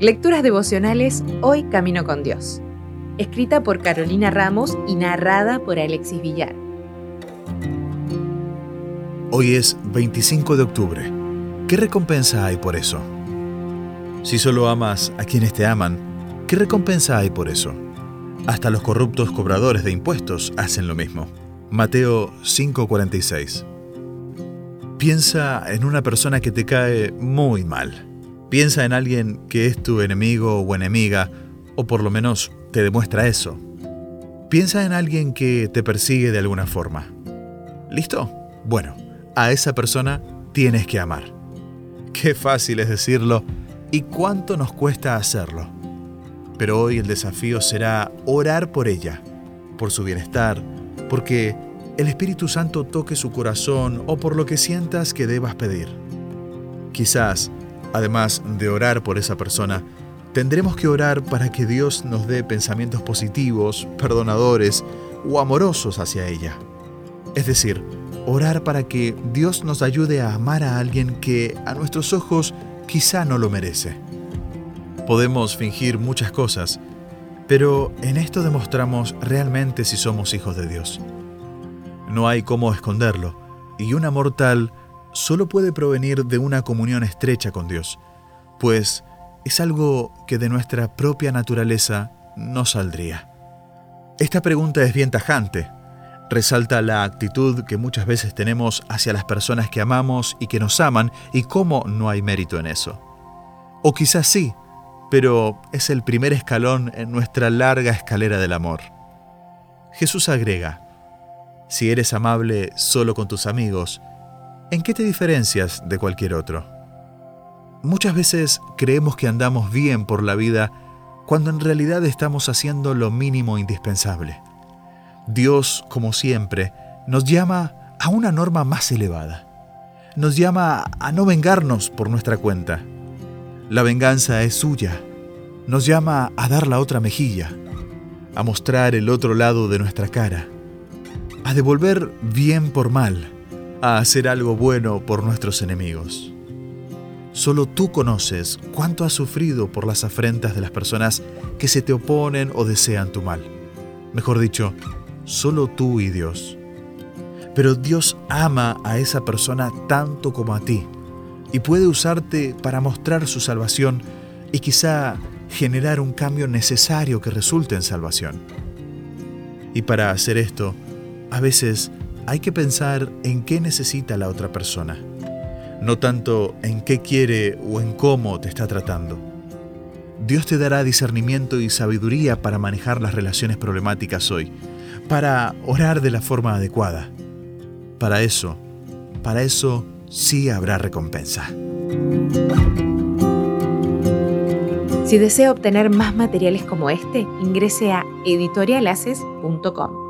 Lecturas devocionales Hoy Camino con Dios. Escrita por Carolina Ramos y narrada por Alexis Villar. Hoy es 25 de octubre. ¿Qué recompensa hay por eso? Si solo amas a quienes te aman, ¿qué recompensa hay por eso? Hasta los corruptos cobradores de impuestos hacen lo mismo. Mateo 5:46. Piensa en una persona que te cae muy mal. Piensa en alguien que es tu enemigo o enemiga, o por lo menos te demuestra eso. Piensa en alguien que te persigue de alguna forma. ¿Listo? Bueno, a esa persona tienes que amar. Qué fácil es decirlo y cuánto nos cuesta hacerlo. Pero hoy el desafío será orar por ella, por su bienestar, porque el Espíritu Santo toque su corazón o por lo que sientas que debas pedir. Quizás, además de orar por esa persona, tendremos que orar para que Dios nos dé pensamientos positivos, perdonadores o amorosos hacia ella. Es decir, orar para que Dios nos ayude a amar a alguien que a nuestros ojos quizá no lo merece. Podemos fingir muchas cosas, pero en esto demostramos realmente si somos hijos de Dios. No hay cómo esconderlo, y un amor tal solo puede provenir de una comunión estrecha con Dios, pues es algo que de nuestra propia naturaleza no saldría. Esta pregunta es bien tajante. Resalta la actitud que muchas veces tenemos hacia las personas que amamos y que nos aman y cómo no hay mérito en eso. O quizás sí, pero es el primer escalón en nuestra larga escalera del amor. Jesús agrega, si eres amable solo con tus amigos, ¿en qué te diferencias de cualquier otro? Muchas veces creemos que andamos bien por la vida cuando en realidad estamos haciendo lo mínimo indispensable. Dios, como siempre, nos llama a una norma más elevada. Nos llama a no vengarnos por nuestra cuenta, la venganza es suya. Nos llama a dar la otra mejilla, a mostrar el otro lado de nuestra cara, a devolver bien por mal, a hacer algo bueno por nuestros enemigos. Solo tú conoces cuánto has sufrido por las afrentas de las personas que se te oponen o desean tu mal. Mejor dicho, solo tú y Dios. Pero Dios ama a esa persona tanto como a ti y puede usarte para mostrar su salvación y quizá generar un cambio necesario que resulte en salvación. Y para hacer esto, a veces hay que pensar en qué necesita la otra persona, no tanto en qué quiere o en cómo te está tratando. Dios te dará discernimiento y sabiduría para manejar las relaciones problemáticas hoy, para orar de la forma adecuada. Para eso, para eso sí habrá recompensa. Si desea obtener más materiales como este, ingrese a editorialaces.com.